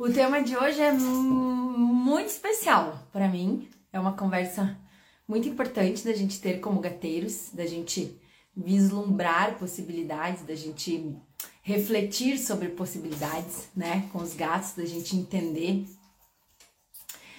O tema de hoje é muito especial para mim. É uma conversa muito importante da gente ter como gateiros, da gente vislumbrar possibilidades, da gente refletir sobre possibilidades, né, com os gatos, da gente entender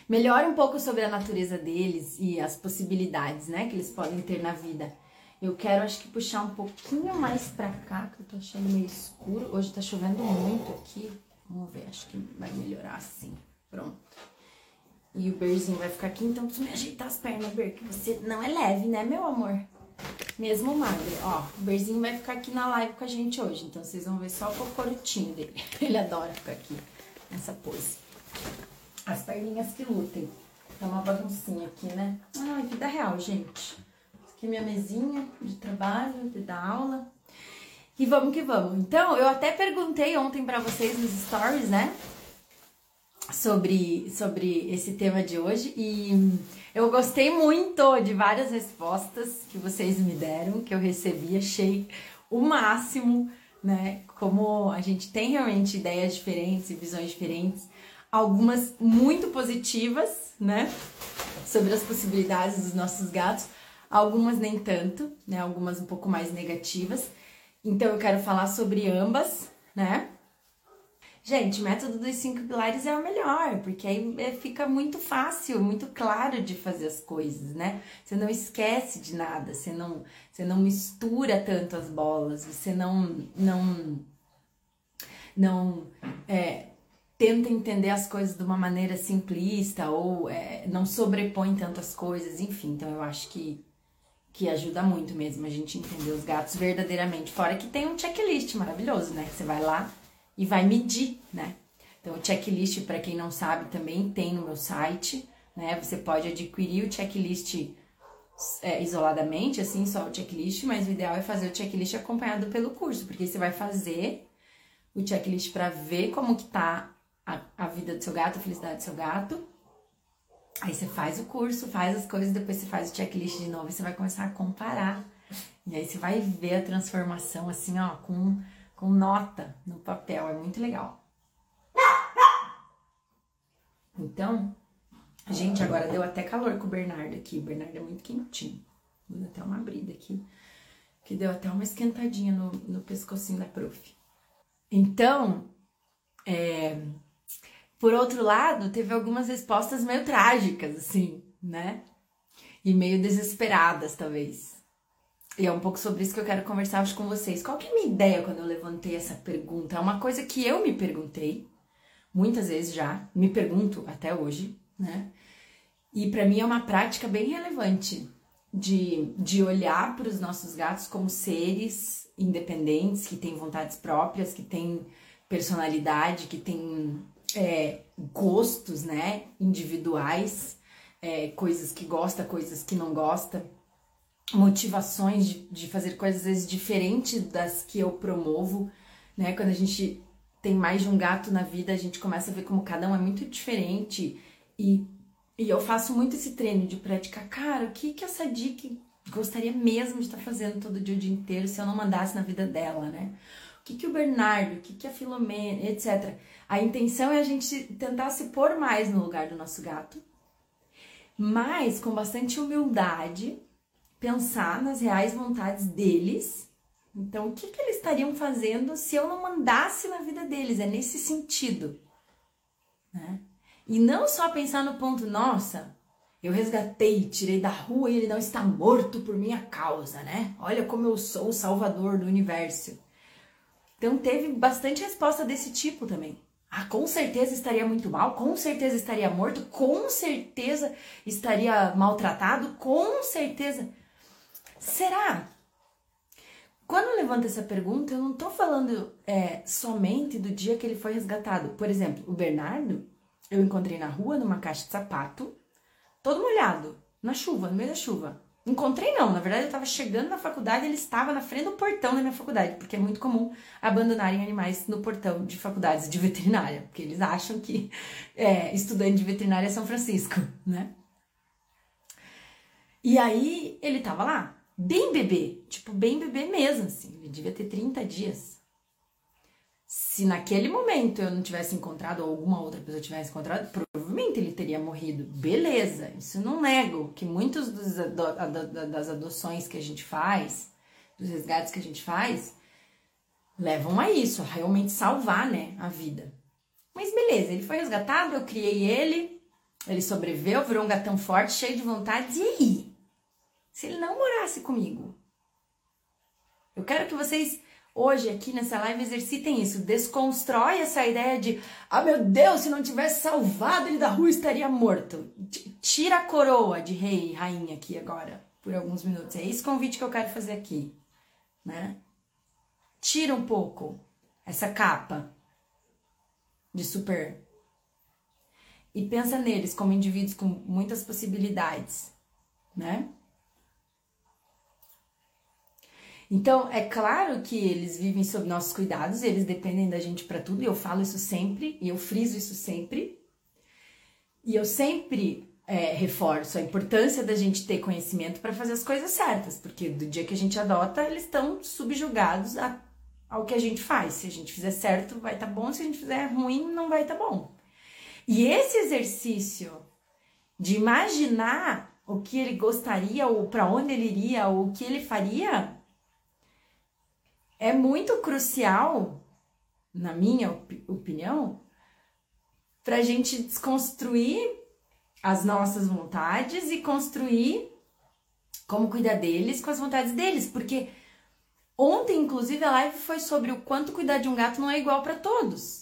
melhor um pouco sobre a natureza deles e as possibilidades, né, que eles podem ter na vida. Eu quero, acho que, puxar um pouquinho mais pra cá, que eu tô achando meio escuro. Hoje tá chovendo muito aqui. Vamos ver, acho que vai melhorar assim. Pronto. E o Berzinho vai ficar aqui, então preciso me ajeitar as pernas, Ber, que você não é leve, né, meu amor? Mesmo magro. Ó, o Berzinho vai ficar aqui na live com a gente hoje, então vocês vão ver só o cocorotinho dele. Ele adora ficar aqui, nessa pose. As perninhas que lutem. Tá uma baguncinha aqui, né? Ai, vida real, gente. Aqui é minha mesinha de trabalho, de dar aula. E vamos que vamos. Então, eu até perguntei ontem para vocês nos stories, né? Sobre, sobre esse tema de hoje. E eu gostei muito de várias respostas que vocês me deram, que eu recebi. Achei o máximo, né? Como a gente tem realmente ideias diferentes e visões diferentes. Algumas muito positivas, né? Sobre as possibilidades dos nossos gatos algumas nem tanto, né? Algumas um pouco mais negativas. Então eu quero falar sobre ambas, né? Gente, o método dos cinco pilares é o melhor, porque aí é, fica muito fácil, muito claro de fazer as coisas, né? Você não esquece de nada, você não, você não mistura tanto as bolas, você não, não, não é, tenta entender as coisas de uma maneira simplista ou é, não sobrepõe tantas coisas, enfim. Então eu acho que que ajuda muito mesmo a gente entender os gatos verdadeiramente. Fora que tem um checklist maravilhoso, né? Que você vai lá e vai medir, né? Então, o checklist, para quem não sabe, também tem no meu site, né? Você pode adquirir o checklist é, isoladamente, assim, só o checklist, mas o ideal é fazer o checklist acompanhado pelo curso, porque você vai fazer o checklist para ver como que tá a, a vida do seu gato, a felicidade do seu gato, Aí você faz o curso, faz as coisas, depois você faz o checklist de novo e você vai começar a comparar. E aí você vai ver a transformação assim, ó, com, com nota no papel. É muito legal. Então, gente, agora deu até calor com o Bernardo aqui. O Bernardo é muito quentinho. Deu até uma abrida aqui. Que deu até uma esquentadinha no, no pescocinho da prof. Então, é, por outro lado, teve algumas respostas meio trágicas, assim, né? E meio desesperadas, talvez. E é um pouco sobre isso que eu quero conversar hoje com vocês. Qual que é a minha ideia quando eu levantei essa pergunta? É uma coisa que eu me perguntei muitas vezes já, me pergunto até hoje, né? E para mim é uma prática bem relevante de, de olhar para os nossos gatos como seres independentes, que têm vontades próprias, que têm personalidade, que têm é, gostos, né, individuais, é, coisas que gosta, coisas que não gosta, motivações de, de fazer coisas às vezes diferentes das que eu promovo, né, quando a gente tem mais de um gato na vida, a gente começa a ver como cada um é muito diferente e, e eu faço muito esse treino de praticar, cara, o que que essa dica gostaria mesmo de estar fazendo todo dia o dia inteiro se eu não mandasse na vida dela, né? O que que o Bernardo, o que que a Filomena, etc. A intenção é a gente tentar se pôr mais no lugar do nosso gato, mas com bastante humildade, pensar nas reais vontades deles. Então, o que, que eles estariam fazendo se eu não mandasse na vida deles? É nesse sentido. Né? E não só pensar no ponto, nossa, eu resgatei, tirei da rua e ele não está morto por minha causa, né? Olha como eu sou o salvador do universo. Então teve bastante resposta desse tipo também. Ah, com certeza estaria muito mal, com certeza estaria morto, com certeza estaria maltratado, com certeza. Será? Quando levanto essa pergunta, eu não tô falando é, somente do dia que ele foi resgatado. Por exemplo, o Bernardo, eu encontrei na rua numa caixa de sapato, todo molhado, na chuva, no meio da chuva. Encontrei não, na verdade eu estava chegando na faculdade, ele estava na frente do portão da minha faculdade, porque é muito comum abandonarem animais no portão de faculdades de veterinária, porque eles acham que é, estudante de veterinária é São Francisco, né? E aí ele tava lá, bem bebê, tipo bem bebê mesmo, assim, ele devia ter 30 dias. Se naquele momento eu não tivesse encontrado ou alguma outra pessoa tivesse encontrado, provavelmente ele teria morrido. Beleza, isso não nego que muitos dos, das adoções que a gente faz, dos resgates que a gente faz, levam a isso, a realmente salvar, né, a vida. Mas beleza, ele foi resgatado, eu criei ele, ele sobreviveu, virou um gatão forte, cheio de vontades, e aí? Se ele não morasse comigo? Eu quero que vocês hoje aqui nessa live exercitem isso, desconstrói essa ideia de, ah meu Deus, se não tivesse salvado ele da rua estaria morto. Tira a coroa de rei e rainha aqui agora, por alguns minutos. É esse convite que eu quero fazer aqui, né? Tira um pouco essa capa de super e pensa neles como indivíduos com muitas possibilidades, né? Então, é claro que eles vivem sob nossos cuidados, eles dependem da gente para tudo, e eu falo isso sempre, e eu friso isso sempre. E eu sempre é, reforço a importância da gente ter conhecimento para fazer as coisas certas, porque do dia que a gente adota, eles estão subjugados a, ao que a gente faz. Se a gente fizer certo, vai estar tá bom, se a gente fizer ruim, não vai estar tá bom. E esse exercício de imaginar o que ele gostaria, ou para onde ele iria, ou o que ele faria, é muito crucial, na minha op opinião, para a gente desconstruir as nossas vontades e construir como cuidar deles com as vontades deles, porque ontem, inclusive, a live foi sobre o quanto cuidar de um gato não é igual para todos.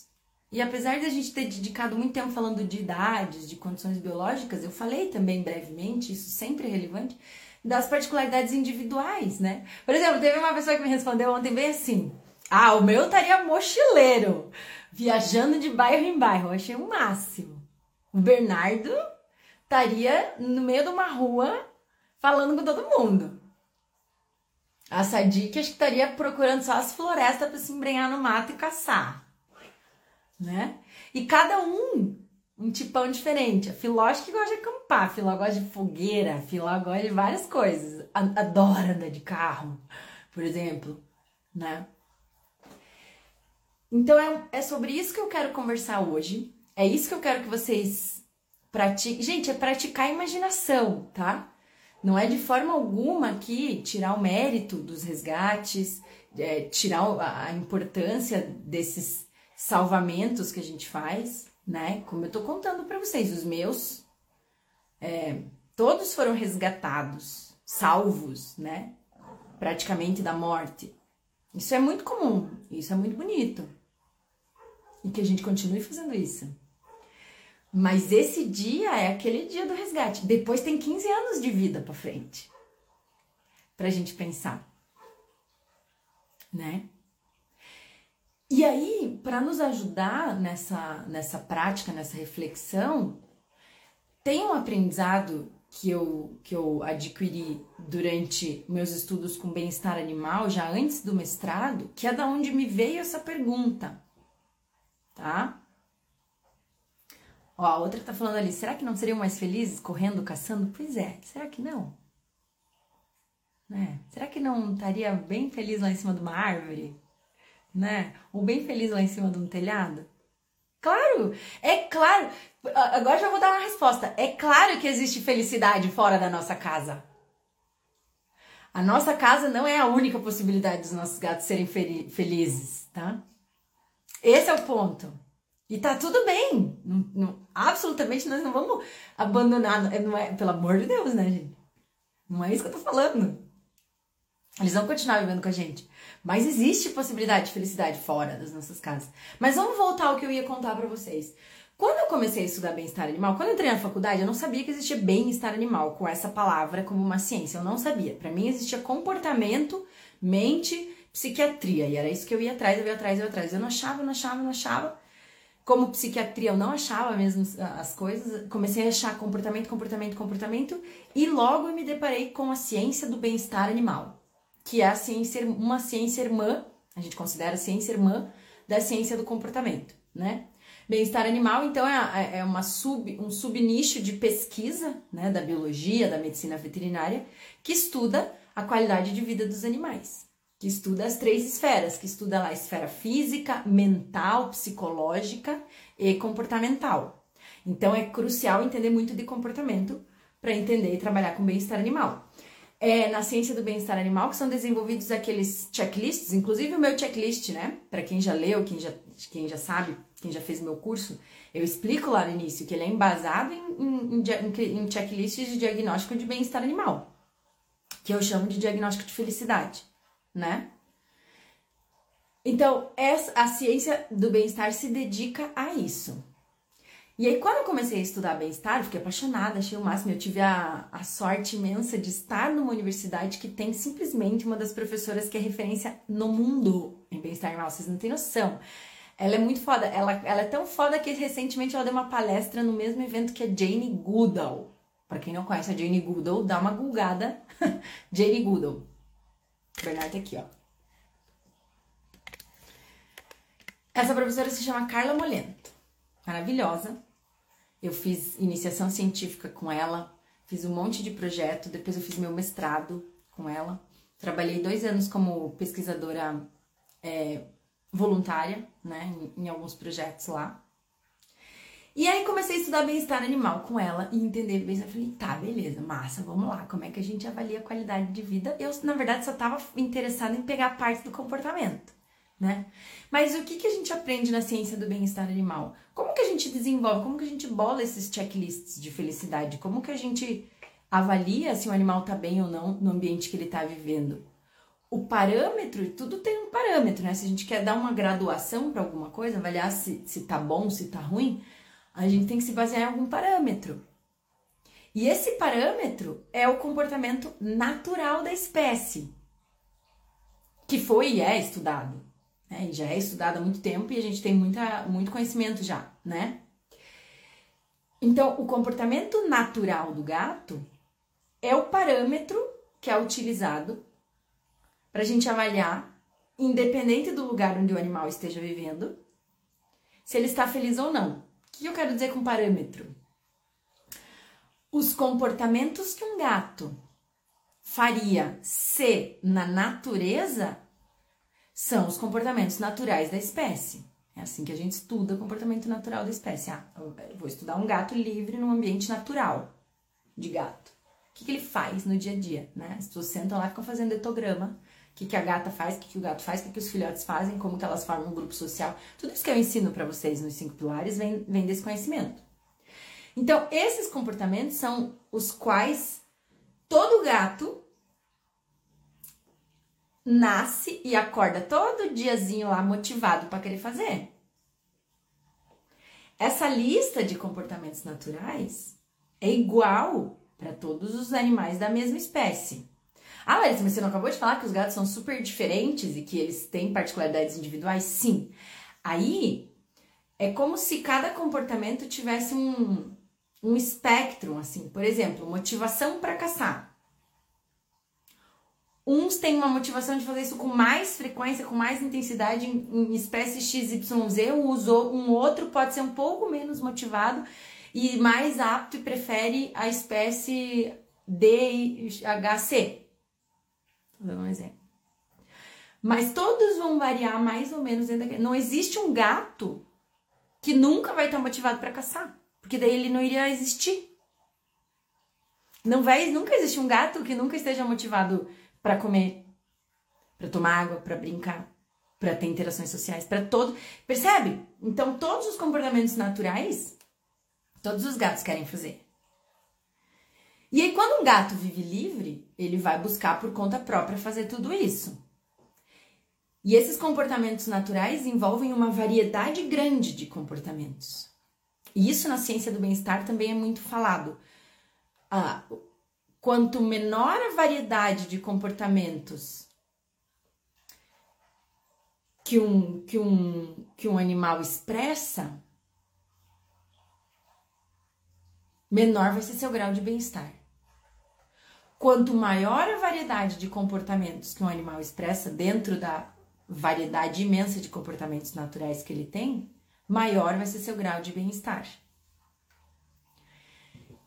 E apesar de a gente ter dedicado muito tempo falando de idades, de condições biológicas, eu falei também brevemente, isso sempre é relevante, das particularidades individuais, né? Por exemplo, teve uma pessoa que me respondeu ontem bem assim: Ah, o meu estaria mochileiro, viajando de bairro em bairro. Eu achei o máximo. O Bernardo estaria no meio de uma rua falando com todo mundo. A Sadiq acho que estaria procurando só as florestas para se embrenhar no mato e caçar, né? E cada um um tipão diferente. A Filó que gosta de acampar, a Filó gosta de fogueira, a Filó gosta de várias coisas. Adora andar de carro, por exemplo, né? Então é, é sobre isso que eu quero conversar hoje. É isso que eu quero que vocês pratiquem. Gente, é praticar a imaginação, tá? Não é de forma alguma aqui tirar o mérito dos resgates, é, tirar a importância desses salvamentos que a gente faz né? Como eu tô contando para vocês, os meus, é, todos foram resgatados, salvos, né? Praticamente da morte. Isso é muito comum, isso é muito bonito. E que a gente continue fazendo isso. Mas esse dia é aquele dia do resgate. Depois tem 15 anos de vida para frente. Pra gente pensar. Né? E aí, para nos ajudar nessa, nessa prática, nessa reflexão, tem um aprendizado que eu, que eu adquiri durante meus estudos com bem-estar animal, já antes do mestrado, que é da onde me veio essa pergunta, tá? Ó, a outra tá falando ali, será que não seriam mais felizes correndo, caçando? Pois é, será que não? Né? Será que não estaria bem feliz lá em cima de uma árvore? Né? Ou bem feliz lá em cima de um telhado? Claro, é claro. Agora já vou dar uma resposta. É claro que existe felicidade fora da nossa casa. A nossa casa não é a única possibilidade dos nossos gatos serem felizes, tá? Esse é o ponto. E tá tudo bem. Não, não, absolutamente nós não vamos abandonar. Não é, pelo amor de Deus, né, gente? Não é isso que eu tô falando. Eles vão continuar vivendo com a gente. Mas existe possibilidade de felicidade fora das nossas casas. Mas vamos voltar ao que eu ia contar para vocês. Quando eu comecei a estudar bem-estar animal, quando eu entrei na faculdade, eu não sabia que existia bem-estar animal com essa palavra como uma ciência. Eu não sabia. Para mim existia comportamento, mente, psiquiatria. E era isso que eu ia atrás, eu ia atrás, eu ia atrás. Eu não achava, não achava, não achava. Como psiquiatria eu não achava mesmo as coisas, comecei a achar comportamento, comportamento, comportamento e logo eu me deparei com a ciência do bem-estar animal que é a ciência, uma ciência irmã, a gente considera a ciência irmã da ciência do comportamento, né? Bem-estar animal, então, é, é, é uma sub, um subnicho de pesquisa né, da biologia, da medicina veterinária, que estuda a qualidade de vida dos animais. que estuda as três esferas, que estuda lá a esfera física, mental, psicológica e comportamental. Então é crucial entender muito de comportamento para entender e trabalhar com bem-estar animal. É na ciência do bem-estar animal que são desenvolvidos aqueles checklists, inclusive o meu checklist, né? Para quem já leu, quem já, quem já sabe, quem já fez meu curso, eu explico lá no início que ele é embasado em, em, em, em checklists de diagnóstico de bem-estar animal, que eu chamo de diagnóstico de felicidade, né? Então, essa, a ciência do bem-estar se dedica a isso. E aí, quando eu comecei a estudar bem-estar, fiquei apaixonada, achei o máximo. Eu tive a, a sorte imensa de estar numa universidade que tem simplesmente uma das professoras que é referência no mundo em bem-estar animal. Vocês não têm noção. Ela é muito foda. Ela, ela é tão foda que recentemente ela deu uma palestra no mesmo evento que a Jane Goodall. Para quem não conhece a Jane Goodall, dá uma gulgada. Jane Goodall. O Bernardo tá aqui, ó. Essa professora se chama Carla Molento. Maravilhosa. Eu fiz iniciação científica com ela, fiz um monte de projeto, depois eu fiz meu mestrado com ela. Trabalhei dois anos como pesquisadora é, voluntária, né, em, em alguns projetos lá. E aí comecei a estudar bem-estar animal com ela e entender bem. Eu falei, tá, beleza, massa, vamos lá. Como é que a gente avalia a qualidade de vida? Eu, na verdade, só estava interessada em pegar parte do comportamento né? Mas o que, que a gente aprende na ciência do bem-estar animal? Como que a gente desenvolve, como que a gente bola esses checklists de felicidade? Como que a gente avalia se o animal tá bem ou não no ambiente que ele tá vivendo? O parâmetro, tudo tem um parâmetro, né? Se a gente quer dar uma graduação para alguma coisa, avaliar se, se tá bom, se tá ruim, a gente tem que se basear em algum parâmetro. E esse parâmetro é o comportamento natural da espécie, que foi e é estudado né? E já é estudado há muito tempo e a gente tem muita, muito conhecimento já, né? Então, o comportamento natural do gato é o parâmetro que é utilizado para a gente avaliar, independente do lugar onde o animal esteja vivendo, se ele está feliz ou não. O que eu quero dizer com parâmetro? Os comportamentos que um gato faria se na natureza são os comportamentos naturais da espécie. É assim que a gente estuda o comportamento natural da espécie. Ah, vou estudar um gato livre num ambiente natural de gato. O que, que ele faz no dia a dia, né? As pessoas sentam lá e ficam fazendo etograma. O que, que a gata faz, o que, que o gato faz, o que, que os filhotes fazem, como que elas formam um grupo social. Tudo isso que eu ensino para vocês nos cinco pilares vem, vem desse conhecimento. Então, esses comportamentos são os quais todo gato nasce e acorda todo diazinho lá motivado para querer fazer. Essa lista de comportamentos naturais é igual para todos os animais da mesma espécie. Ah, Larissa, mas você não acabou de falar que os gatos são super diferentes e que eles têm particularidades individuais? Sim. Aí é como se cada comportamento tivesse um, um espectro, assim. Por exemplo, motivação para caçar. Uns têm uma motivação de fazer isso com mais frequência, com mais intensidade em, em espécie XYZ, usou um outro pode ser um pouco menos motivado e mais apto e prefere a espécie DHC. Vou dar um exemplo. Mas todos vão variar mais ou menos dentro Não existe um gato que nunca vai estar motivado para caçar, porque daí ele não iria existir. Não vai, nunca existe um gato que nunca esteja motivado para comer, para tomar água, para brincar, para ter interações sociais, para todo. Percebe? Então, todos os comportamentos naturais, todos os gatos querem fazer. E aí, quando um gato vive livre, ele vai buscar por conta própria fazer tudo isso. E esses comportamentos naturais envolvem uma variedade grande de comportamentos. E isso na ciência do bem-estar também é muito falado. Ah, quanto menor a variedade de comportamentos que um, que um, que um animal expressa, menor vai ser seu grau de bem-estar. Quanto maior a variedade de comportamentos que um animal expressa dentro da variedade imensa de comportamentos naturais que ele tem, maior vai ser seu grau de bem-estar.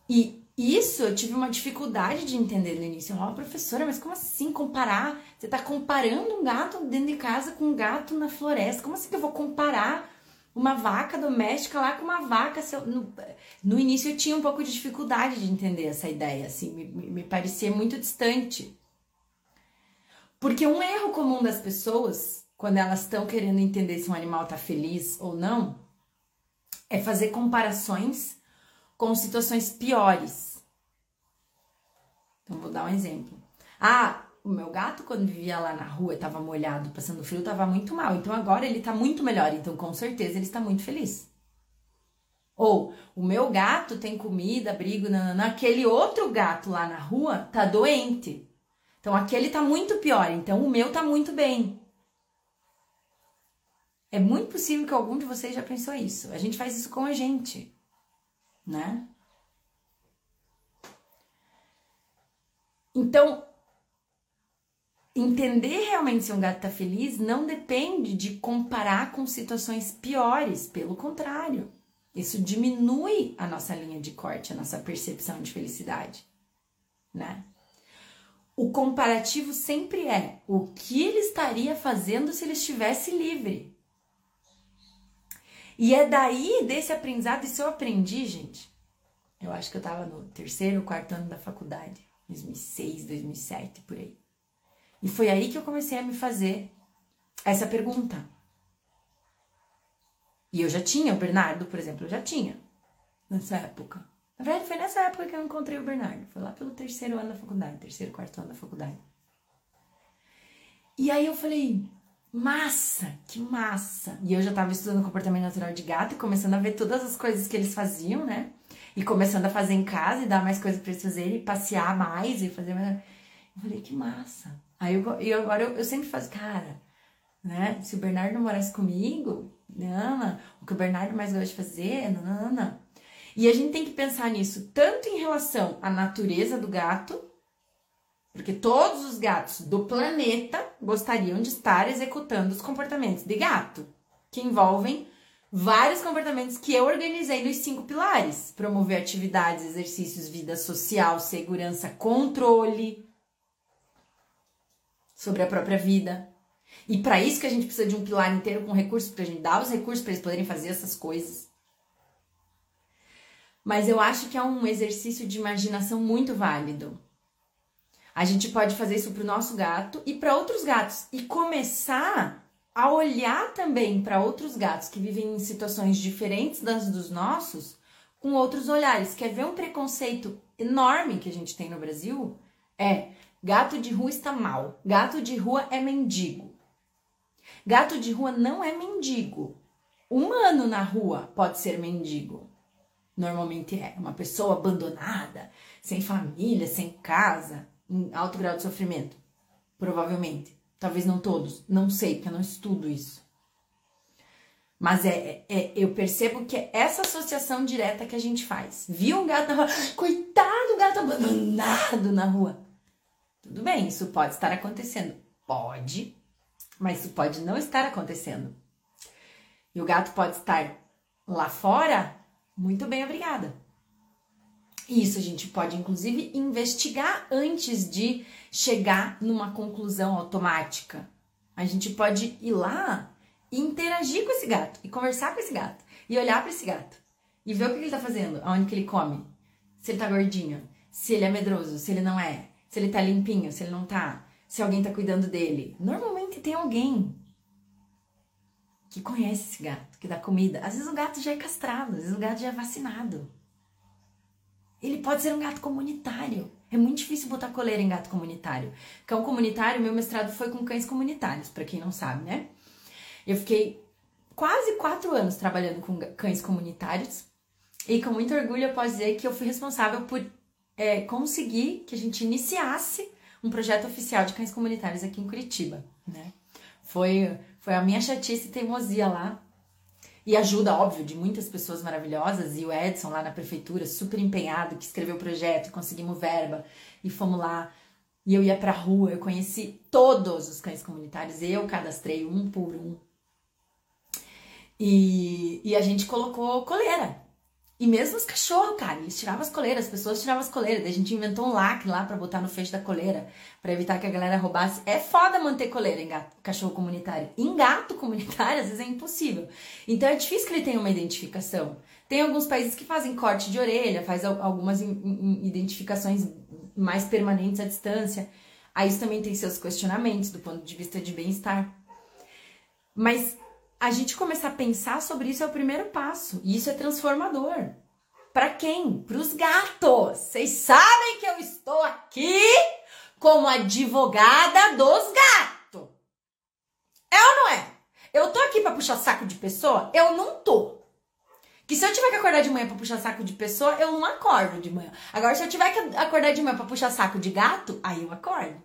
E isso eu tive uma dificuldade de entender no início. Eu falava, professora, mas como assim comparar? Você tá comparando um gato dentro de casa com um gato na floresta. Como assim que eu vou comparar uma vaca doméstica lá com uma vaca? No, no início eu tinha um pouco de dificuldade de entender essa ideia, assim, me, me parecia muito distante. Porque um erro comum das pessoas, quando elas estão querendo entender se um animal tá feliz ou não, é fazer comparações com situações piores. Então, vou dar um exemplo. Ah, o meu gato, quando vivia lá na rua e tava molhado, passando frio, tava muito mal. Então, agora ele tá muito melhor. Então, com certeza, ele está muito feliz. Ou, o meu gato tem comida, abrigo, nananã. Aquele outro gato lá na rua tá doente. Então, aquele tá muito pior. Então, o meu tá muito bem. É muito possível que algum de vocês já pensou isso. A gente faz isso com a gente né? Então, entender realmente se um gato tá feliz não depende de comparar com situações piores, pelo contrário. Isso diminui a nossa linha de corte, a nossa percepção de felicidade, né? O comparativo sempre é o que ele estaria fazendo se ele estivesse livre. E é daí, desse aprendizado, isso eu aprendi, gente. Eu acho que eu tava no terceiro, quarto ano da faculdade, 2006, 2007, por aí. E foi aí que eu comecei a me fazer essa pergunta. E eu já tinha, o Bernardo, por exemplo, eu já tinha nessa época. Na verdade, foi nessa época que eu encontrei o Bernardo. Foi lá pelo terceiro ano da faculdade, terceiro, quarto ano da faculdade. E aí eu falei, Massa, que massa! E eu já estava estudando comportamento natural de gato e começando a ver todas as coisas que eles faziam, né? E começando a fazer em casa e dar mais coisas para eles fazerem, passear mais e fazer mais. Eu falei, que massa! Aí eu, e agora eu, eu sempre faço, cara, né? Se o Bernardo morasse comigo, Nana, o que o Bernardo mais gosta de fazer, Nana. E a gente tem que pensar nisso tanto em relação à natureza do gato, porque todos os gatos do planeta gostariam de estar executando os comportamentos de gato, que envolvem vários comportamentos que eu organizei nos cinco pilares: promover atividades, exercícios, vida social, segurança, controle sobre a própria vida. E para isso que a gente precisa de um pilar inteiro com recursos para a gente dar os recursos para eles poderem fazer essas coisas. Mas eu acho que é um exercício de imaginação muito válido. A gente pode fazer isso para o nosso gato e para outros gatos e começar a olhar também para outros gatos que vivem em situações diferentes das dos nossos com outros olhares. Quer ver um preconceito enorme que a gente tem no Brasil? É gato de rua está mal, gato de rua é mendigo. Gato de rua não é mendigo. Humano na rua pode ser mendigo. Normalmente é uma pessoa abandonada, sem família, sem casa, em alto grau de sofrimento. Provavelmente. Talvez não todos. Não sei, porque eu não estudo isso. Mas é, é, é, eu percebo que é essa associação direta que a gente faz. Viu um gato na rua, coitado, gato abandonado na rua. Tudo bem, isso pode estar acontecendo. Pode, mas isso pode não estar acontecendo. E o gato pode estar lá fora, muito bem, obrigada. Isso a gente pode, inclusive, investigar antes de chegar numa conclusão automática. A gente pode ir lá e interagir com esse gato, e conversar com esse gato, e olhar para esse gato, e ver o que ele tá fazendo, aonde que ele come, se ele tá gordinho, se ele é medroso, se ele não é, se ele tá limpinho, se ele não tá, se alguém tá cuidando dele. Normalmente tem alguém que conhece esse gato, que dá comida. Às vezes o gato já é castrado, às vezes o gato já é vacinado. Ele pode ser um gato comunitário. É muito difícil botar coleira em gato comunitário. Cão comunitário, meu mestrado foi com cães comunitários, para quem não sabe, né? Eu fiquei quase quatro anos trabalhando com cães comunitários e com muito orgulho eu posso dizer que eu fui responsável por é, conseguir que a gente iniciasse um projeto oficial de cães comunitários aqui em Curitiba, né? Foi, foi a minha chatice e teimosia lá e ajuda, óbvio, de muitas pessoas maravilhosas. E o Edson lá na prefeitura, super empenhado, que escreveu o projeto, conseguimos verba e fomos lá. E eu ia pra rua, eu conheci todos os cães comunitários, eu cadastrei um por um. E, e a gente colocou coleira. E mesmo os cachorros, cara, eles tiravam as coleiras, as pessoas tiravam as coleiras. Daí a gente inventou um lacre lá para botar no fecho da coleira, para evitar que a galera roubasse. É foda manter coleira em gato, cachorro comunitário. Em gato comunitário, às vezes é impossível. Então é difícil que ele tenha uma identificação. Tem alguns países que fazem corte de orelha, faz algumas identificações mais permanentes à distância. Aí isso também tem seus questionamentos do ponto de vista de bem-estar. Mas a gente começar a pensar sobre isso é o primeiro passo. E isso é transformador. Para quem? Para os gatos. Vocês sabem que eu estou aqui como advogada dos gatos. É ou não é? Eu tô aqui para puxar saco de pessoa? Eu não tô. Que se eu tiver que acordar de manhã para puxar saco de pessoa, eu não acordo de manhã. Agora, se eu tiver que acordar de manhã para puxar saco de gato, aí eu acordo.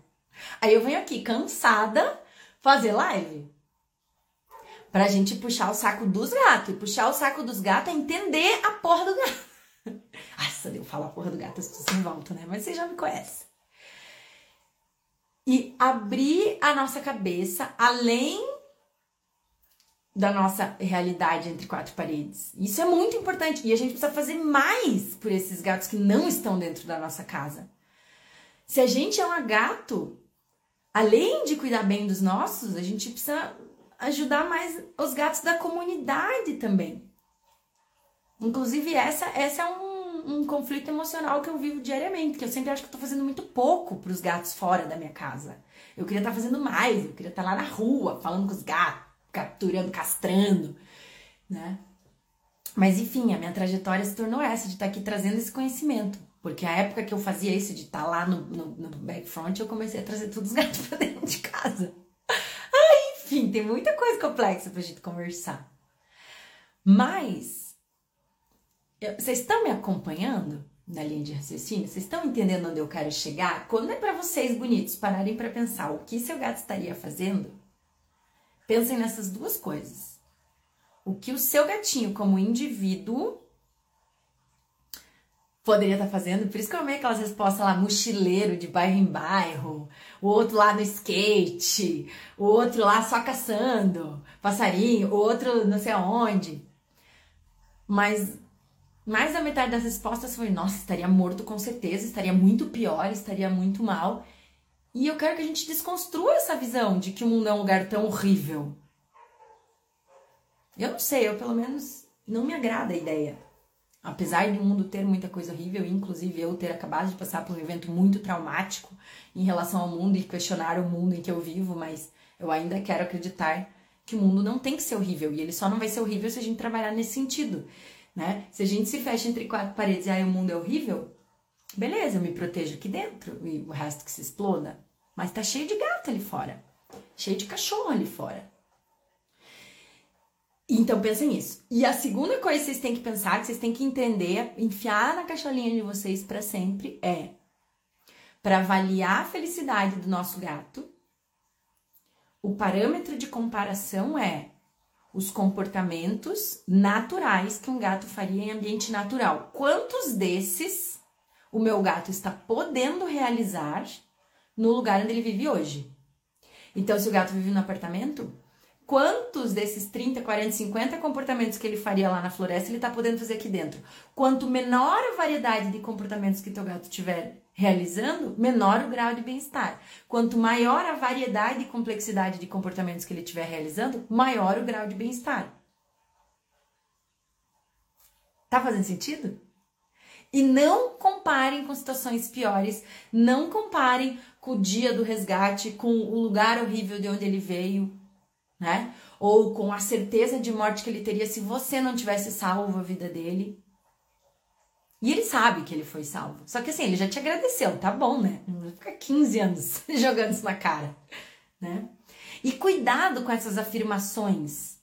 Aí eu venho aqui cansada fazer live pra gente puxar o saco dos gatos. E puxar o saco dos gatos é entender a porra do gato. Nossa, eu falo a porra do gato, as pessoas em volta, né? Mas você já me conhece. E abrir a nossa cabeça além da nossa realidade entre quatro paredes. Isso é muito importante e a gente precisa fazer mais por esses gatos que não estão dentro da nossa casa. Se a gente é um gato, além de cuidar bem dos nossos, a gente precisa ajudar mais os gatos da comunidade também. Inclusive, essa, essa é um, um conflito emocional que eu vivo diariamente, que eu sempre acho que eu tô fazendo muito pouco para os gatos fora da minha casa. Eu queria estar tá fazendo mais, eu queria estar tá lá na rua, falando com os gatos, capturando, castrando, né? Mas enfim, a minha trajetória se tornou essa, de estar tá aqui trazendo esse conhecimento. Porque a época que eu fazia isso, de estar lá no, no, no backfront, eu comecei a trazer todos os gatos pra dentro de casa. Tem muita coisa complexa pra gente conversar. Mas eu, vocês estão me acompanhando na linha de raciocínio? Vocês estão entendendo onde eu quero chegar? Quando é para vocês bonitos pararem para pensar o que seu gato estaria fazendo, pensem nessas duas coisas. O que o seu gatinho, como indivíduo, poderia estar tá fazendo. Por isso que eu amei aquelas respostas lá, mochileiro de bairro em bairro, o outro lá no skate, o outro lá só caçando, passarinho, o outro não sei aonde. Mas mais da metade das respostas foi: nossa, estaria morto com certeza, estaria muito pior, estaria muito mal. E eu quero que a gente desconstrua essa visão de que o mundo é um lugar tão horrível. Eu não sei, eu pelo menos não me agrada a ideia. Apesar de o mundo ter muita coisa horrível, inclusive eu ter acabado de passar por um evento muito traumático em relação ao mundo e questionar o mundo em que eu vivo, mas eu ainda quero acreditar que o mundo não tem que ser horrível e ele só não vai ser horrível se a gente trabalhar nesse sentido né? Se a gente se fecha entre quatro paredes e aí o mundo é horrível, beleza, eu me protejo aqui dentro e o resto que se exploda. Mas tá cheio de gato ali fora, cheio de cachorro ali fora. Então pensem nisso. E a segunda coisa que vocês têm que pensar, que vocês têm que entender, enfiar na caixolinha de vocês para sempre é para avaliar a felicidade do nosso gato, o parâmetro de comparação é os comportamentos naturais que um gato faria em ambiente natural. Quantos desses o meu gato está podendo realizar no lugar onde ele vive hoje? Então, se o gato vive no apartamento, quantos desses 30, 40, 50 comportamentos que ele faria lá na floresta ele está podendo fazer aqui dentro? Quanto menor a variedade de comportamentos que teu gato tiver realizando, menor o grau de bem-estar. Quanto maior a variedade e complexidade de comportamentos que ele estiver realizando, maior o grau de bem-estar. Tá fazendo sentido? E não comparem com situações piores, não comparem com o dia do resgate, com o lugar horrível de onde ele veio, né? Ou com a certeza de morte que ele teria se você não tivesse salvo a vida dele. E ele sabe que ele foi salvo. Só que assim, ele já te agradeceu, tá bom, né? Não vai ficar 15 anos jogando isso na cara, né? E cuidado com essas afirmações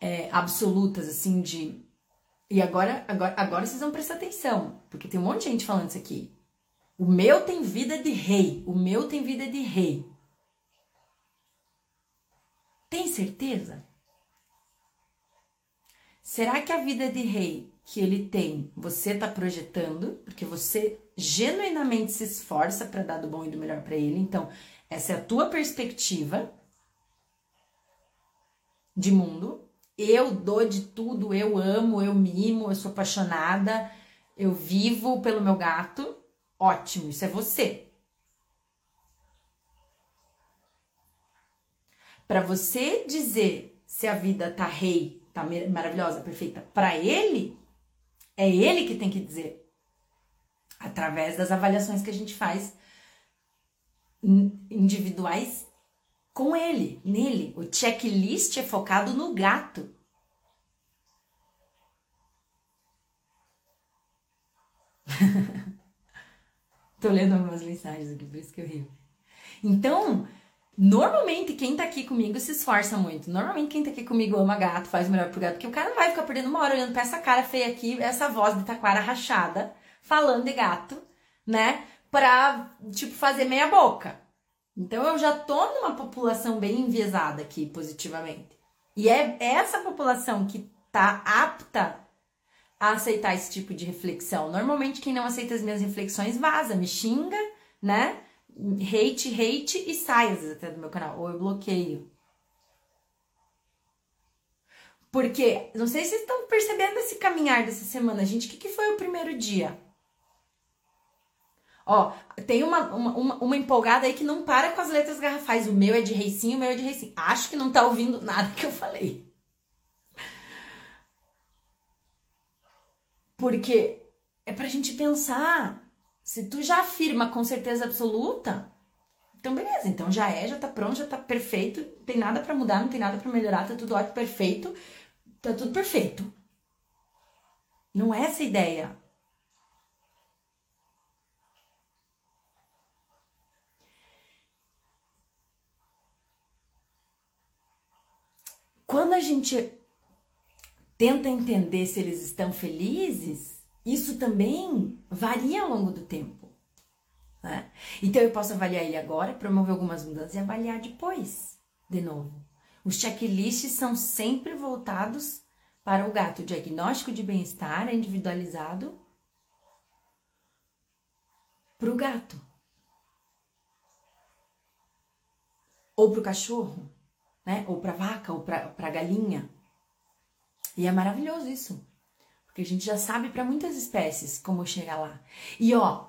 é, absolutas, assim, de. E agora, agora, agora vocês vão prestar atenção, porque tem um monte de gente falando isso aqui. O meu tem vida de rei, o meu tem vida de rei. Tem certeza? Será que a vida de rei que ele tem, você está projetando, porque você genuinamente se esforça para dar do bom e do melhor para ele. Então, essa é a tua perspectiva de mundo. eu dou de tudo, eu amo, eu mimo, eu sou apaixonada, eu vivo pelo meu gato, ótimo, isso é você. Para você dizer se a vida tá rei, tá maravilhosa, perfeita, para ele, é ele que tem que dizer. Através das avaliações que a gente faz individuais com ele, nele. O checklist é focado no gato. Tô lendo algumas mensagens aqui, por isso que eu rio. Então, normalmente quem tá aqui comigo se esforça muito. Normalmente quem tá aqui comigo ama gato, faz o melhor pro gato, porque o cara não vai ficar perdendo uma hora olhando pra essa cara feia aqui, essa voz de taquara rachada, falando de gato, né? Pra, tipo, fazer meia boca. Então eu já tô numa população bem enviesada aqui positivamente. E é essa população que tá apta a aceitar esse tipo de reflexão. Normalmente quem não aceita as minhas reflexões vaza, me xinga, né? Hate, hate e sai às vezes até do meu canal, ou eu bloqueio. Porque, não sei se vocês estão percebendo esse caminhar dessa semana, gente. O que, que foi o primeiro dia? Ó, tem uma, uma, uma, empolgada aí que não para com as letras garrafais. O meu é de reicinho, o meu é de reicinho. Acho que não tá ouvindo nada que eu falei. Porque é pra gente pensar. Se tu já afirma com certeza absoluta, então beleza, então já é, já tá pronto, já tá perfeito, não tem nada para mudar, não tem nada para melhorar, tá tudo ótimo, perfeito, tá tudo perfeito. Não é essa a ideia. Quando a gente tenta entender se eles estão felizes, isso também varia ao longo do tempo. Né? Então eu posso avaliar ele agora, promover algumas mudanças e avaliar depois, de novo. Os checklists são sempre voltados para o gato. O diagnóstico de bem-estar é individualizado para o gato. Ou para o cachorro né? Ou para vaca, ou para galinha. E é maravilhoso isso. Porque a gente já sabe para muitas espécies como chegar lá. E ó,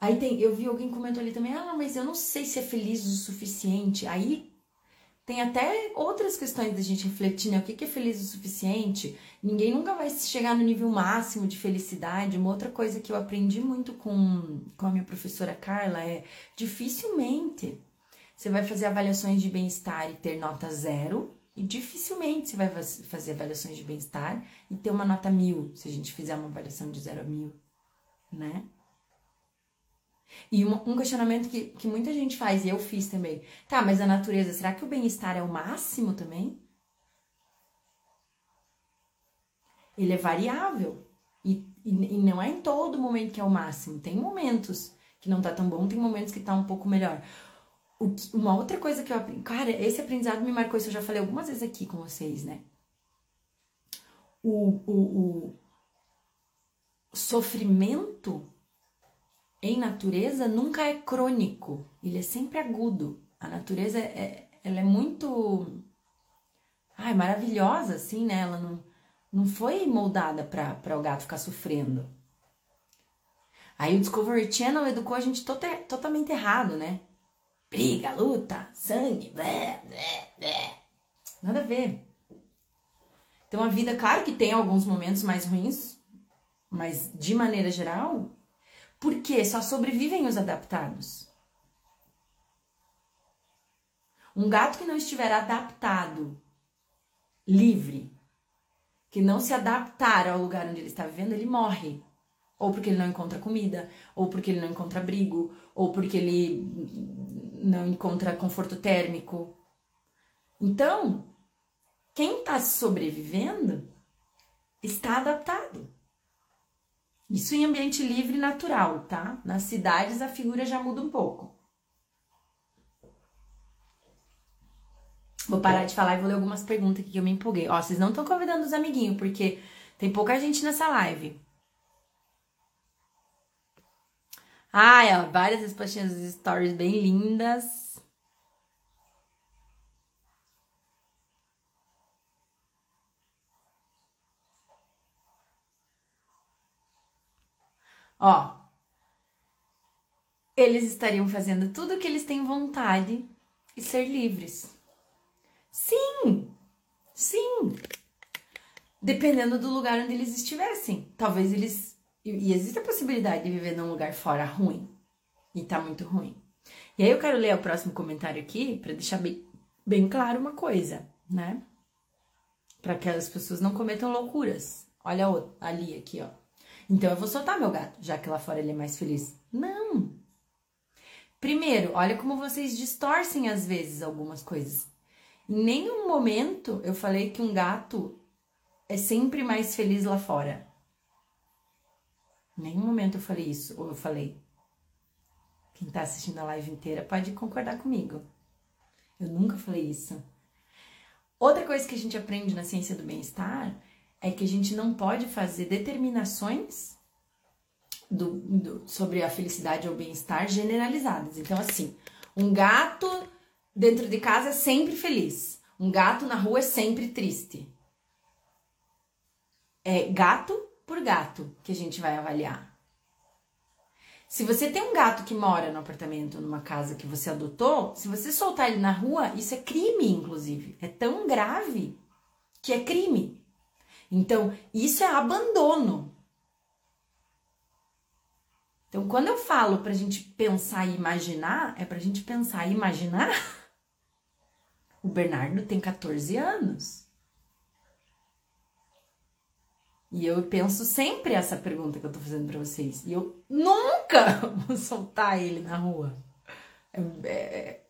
aí tem, eu vi alguém comentou ali também, ah, mas eu não sei se é feliz o suficiente. Aí tem até outras questões da gente refletir, né? O que é feliz o suficiente? Ninguém nunca vai chegar no nível máximo de felicidade. Uma outra coisa que eu aprendi muito com, com a minha professora Carla é dificilmente você vai fazer avaliações de bem-estar e ter nota zero, e dificilmente você vai fazer avaliações de bem-estar e ter uma nota mil, se a gente fizer uma avaliação de zero a mil, né? E um questionamento que, que muita gente faz, e eu fiz também. Tá, mas a natureza, será que o bem-estar é o máximo também? Ele é variável. E, e, e, não é em todo momento que é o máximo. Tem momentos que não tá tão bom, tem momentos que tá um pouco melhor uma outra coisa que eu aprendi. Cara, esse aprendizado me marcou, isso eu já falei algumas vezes aqui com vocês, né? O, o, o sofrimento em natureza nunca é crônico, ele é sempre agudo. A natureza é, ela é muito ai, maravilhosa, assim, né? Ela não, não foi moldada para o gato ficar sofrendo. Aí o Discovery Channel educou a gente tota, totalmente errado, né? Briga, luta, sangue, blé, blé, blé. Nada a ver. Então a vida, claro que tem alguns momentos mais ruins, mas de maneira geral, porque só sobrevivem os adaptados. Um gato que não estiver adaptado, livre, que não se adaptar ao lugar onde ele está vivendo, ele morre. Ou porque ele não encontra comida, ou porque ele não encontra abrigo, ou porque ele não encontra conforto térmico. Então, quem está sobrevivendo está adaptado. Isso em ambiente livre e natural, tá? Nas cidades a figura já muda um pouco. Vou parar de falar e vou ler algumas perguntas aqui que eu me empolguei. Ó, vocês não estão convidando os amiguinhos, porque tem pouca gente nessa live. Ai, ó, várias respostinhas dos stories bem lindas. Ó, eles estariam fazendo tudo o que eles têm vontade e ser livres. Sim, sim. Dependendo do lugar onde eles estivessem. Talvez eles e existe a possibilidade de viver num lugar fora ruim. E tá muito ruim. E aí eu quero ler o próximo comentário aqui para deixar bem, bem claro uma coisa, né? Para que as pessoas não cometam loucuras. Olha ali aqui, ó. Então eu vou soltar meu gato, já que lá fora ele é mais feliz. Não. Primeiro, olha como vocês distorcem às vezes algumas coisas. Em nenhum momento eu falei que um gato é sempre mais feliz lá fora. Nenhum momento eu falei isso, ou eu falei. Quem tá assistindo a live inteira pode concordar comigo. Eu nunca falei isso. Outra coisa que a gente aprende na ciência do bem-estar é que a gente não pode fazer determinações do, do, sobre a felicidade ou bem-estar generalizadas. Então, assim, um gato dentro de casa é sempre feliz, um gato na rua é sempre triste. É gato por gato que a gente vai avaliar. Se você tem um gato que mora no apartamento, numa casa que você adotou, se você soltar ele na rua, isso é crime, inclusive. É tão grave que é crime. Então, isso é abandono. Então, quando eu falo pra gente pensar e imaginar, é pra gente pensar e imaginar. O Bernardo tem 14 anos. E eu penso sempre essa pergunta que eu tô fazendo para vocês. E eu nunca vou soltar ele na rua. É, é,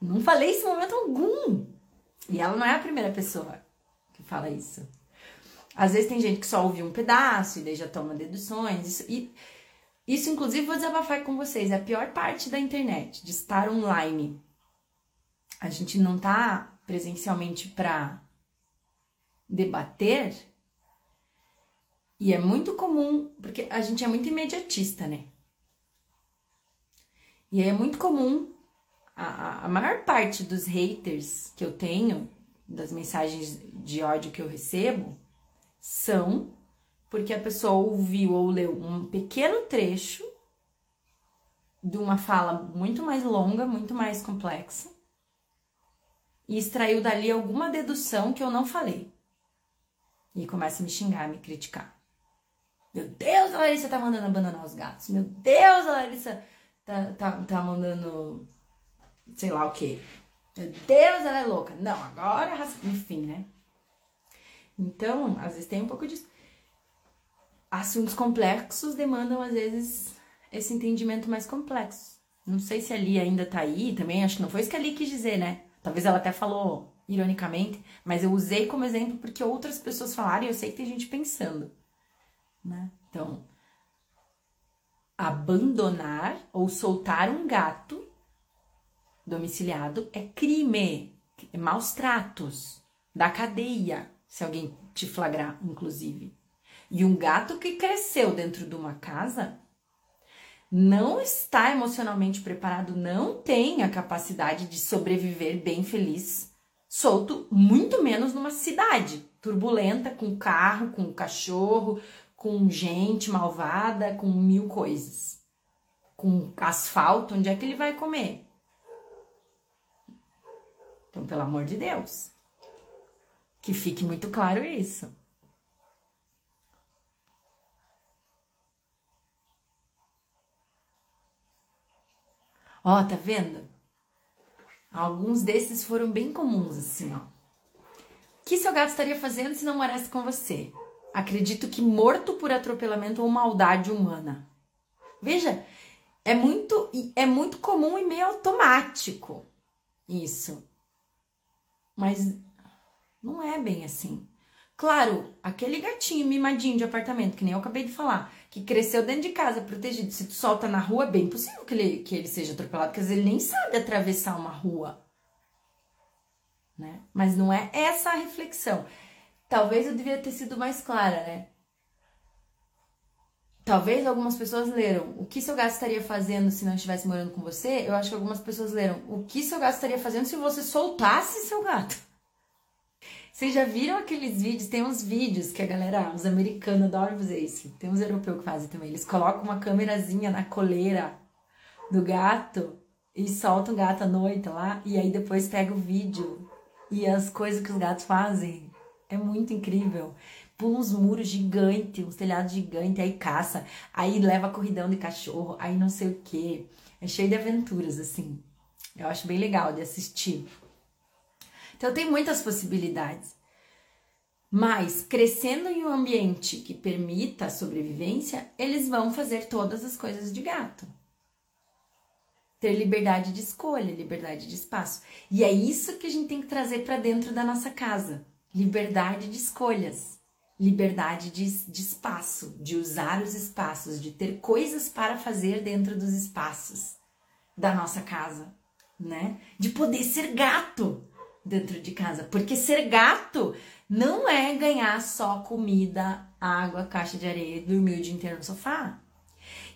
não falei isso em momento algum. E ela não é a primeira pessoa que fala isso. Às vezes tem gente que só ouve um pedaço e daí já toma deduções. Isso, e isso, inclusive, vou desabafar com vocês. É a pior parte da internet, de estar online. A gente não tá presencialmente para debater e é muito comum, porque a gente é muito imediatista, né? E é muito comum, a, a maior parte dos haters que eu tenho, das mensagens de ódio que eu recebo, são porque a pessoa ouviu ou leu um pequeno trecho de uma fala muito mais longa, muito mais complexa, e extraiu dali alguma dedução que eu não falei. E começa a me xingar, a me criticar. Meu Deus, a Larissa tá mandando abandonar os gatos. Meu Deus, a Larissa tá, tá, tá mandando sei lá o que. Meu Deus, ela é louca. Não, agora, enfim, né? Então, às vezes tem um pouco disso. Assuntos complexos demandam, às vezes, esse entendimento mais complexo. Não sei se a Li ainda tá aí, também acho que não foi isso que a Li quis dizer, né? Talvez ela até falou ironicamente, mas eu usei como exemplo porque outras pessoas falaram e eu sei que tem gente pensando né? Então, abandonar ou soltar um gato domiciliado é crime, é maus tratos, da cadeia, se alguém te flagrar, inclusive. E um gato que cresceu dentro de uma casa não está emocionalmente preparado, não tem a capacidade de sobreviver bem feliz, solto, muito menos numa cidade turbulenta, com carro, com cachorro, com gente malvada, com mil coisas. Com asfalto, onde é que ele vai comer? Então, pelo amor de Deus, que fique muito claro isso. Ó, tá vendo? Alguns desses foram bem comuns, assim, ó. O que seu gato estaria fazendo se não morasse com você? Acredito que morto por atropelamento ou maldade humana. Veja, é muito, é muito comum e meio automático isso. Mas não é bem assim. Claro, aquele gatinho mimadinho de apartamento, que nem eu acabei de falar, que cresceu dentro de casa, protegido, se tu solta na rua, é bem possível que ele, que ele seja atropelado, porque às vezes ele nem sabe atravessar uma rua. Né? Mas não é essa a reflexão. Talvez eu devia ter sido mais clara, né? Talvez algumas pessoas leram o que seu gato estaria fazendo se não estivesse morando com você. Eu acho que algumas pessoas leram o que seu gato estaria fazendo se você soltasse seu gato. Vocês já viram aqueles vídeos? Tem uns vídeos que a galera, os americanos adoram fazer isso. Tem uns europeus que fazem também. Eles colocam uma câmerazinha na coleira do gato e soltam o gato à noite lá. E aí depois pega o vídeo e as coisas que os gatos fazem. É muito incrível. Pula uns muros gigantes, uns telhados gigantes, aí caça, aí leva corridão de cachorro, aí não sei o que. É cheio de aventuras, assim. Eu acho bem legal de assistir. Então tem muitas possibilidades. Mas crescendo em um ambiente que permita a sobrevivência, eles vão fazer todas as coisas de gato. Ter liberdade de escolha, liberdade de espaço. E é isso que a gente tem que trazer para dentro da nossa casa. Liberdade de escolhas, liberdade de, de espaço, de usar os espaços, de ter coisas para fazer dentro dos espaços da nossa casa, né? De poder ser gato dentro de casa. Porque ser gato não é ganhar só comida, água, caixa de areia e dormir o dia inteiro no sofá.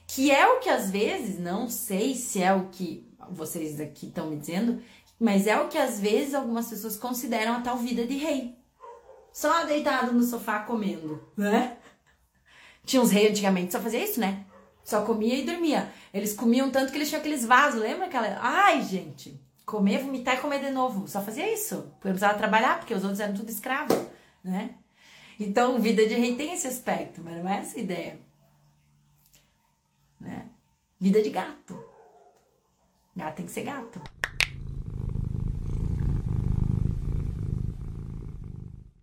Que é o que às vezes, não sei se é o que vocês aqui estão me dizendo, mas é o que às vezes algumas pessoas consideram a tal vida de rei. Só deitado no sofá comendo, né? Tinha uns reis antigamente, só fazia isso, né? Só comia e dormia. Eles comiam tanto que eles tinham aqueles vasos, lembra aquela? Ai, gente, comer, vomitar e comer de novo. Só fazia isso. Porque precisava trabalhar, porque os outros eram tudo escravo, né? Então, vida de rei tem esse aspecto, mas não é essa a ideia. Né? Vida de gato. Gato tem que ser gato.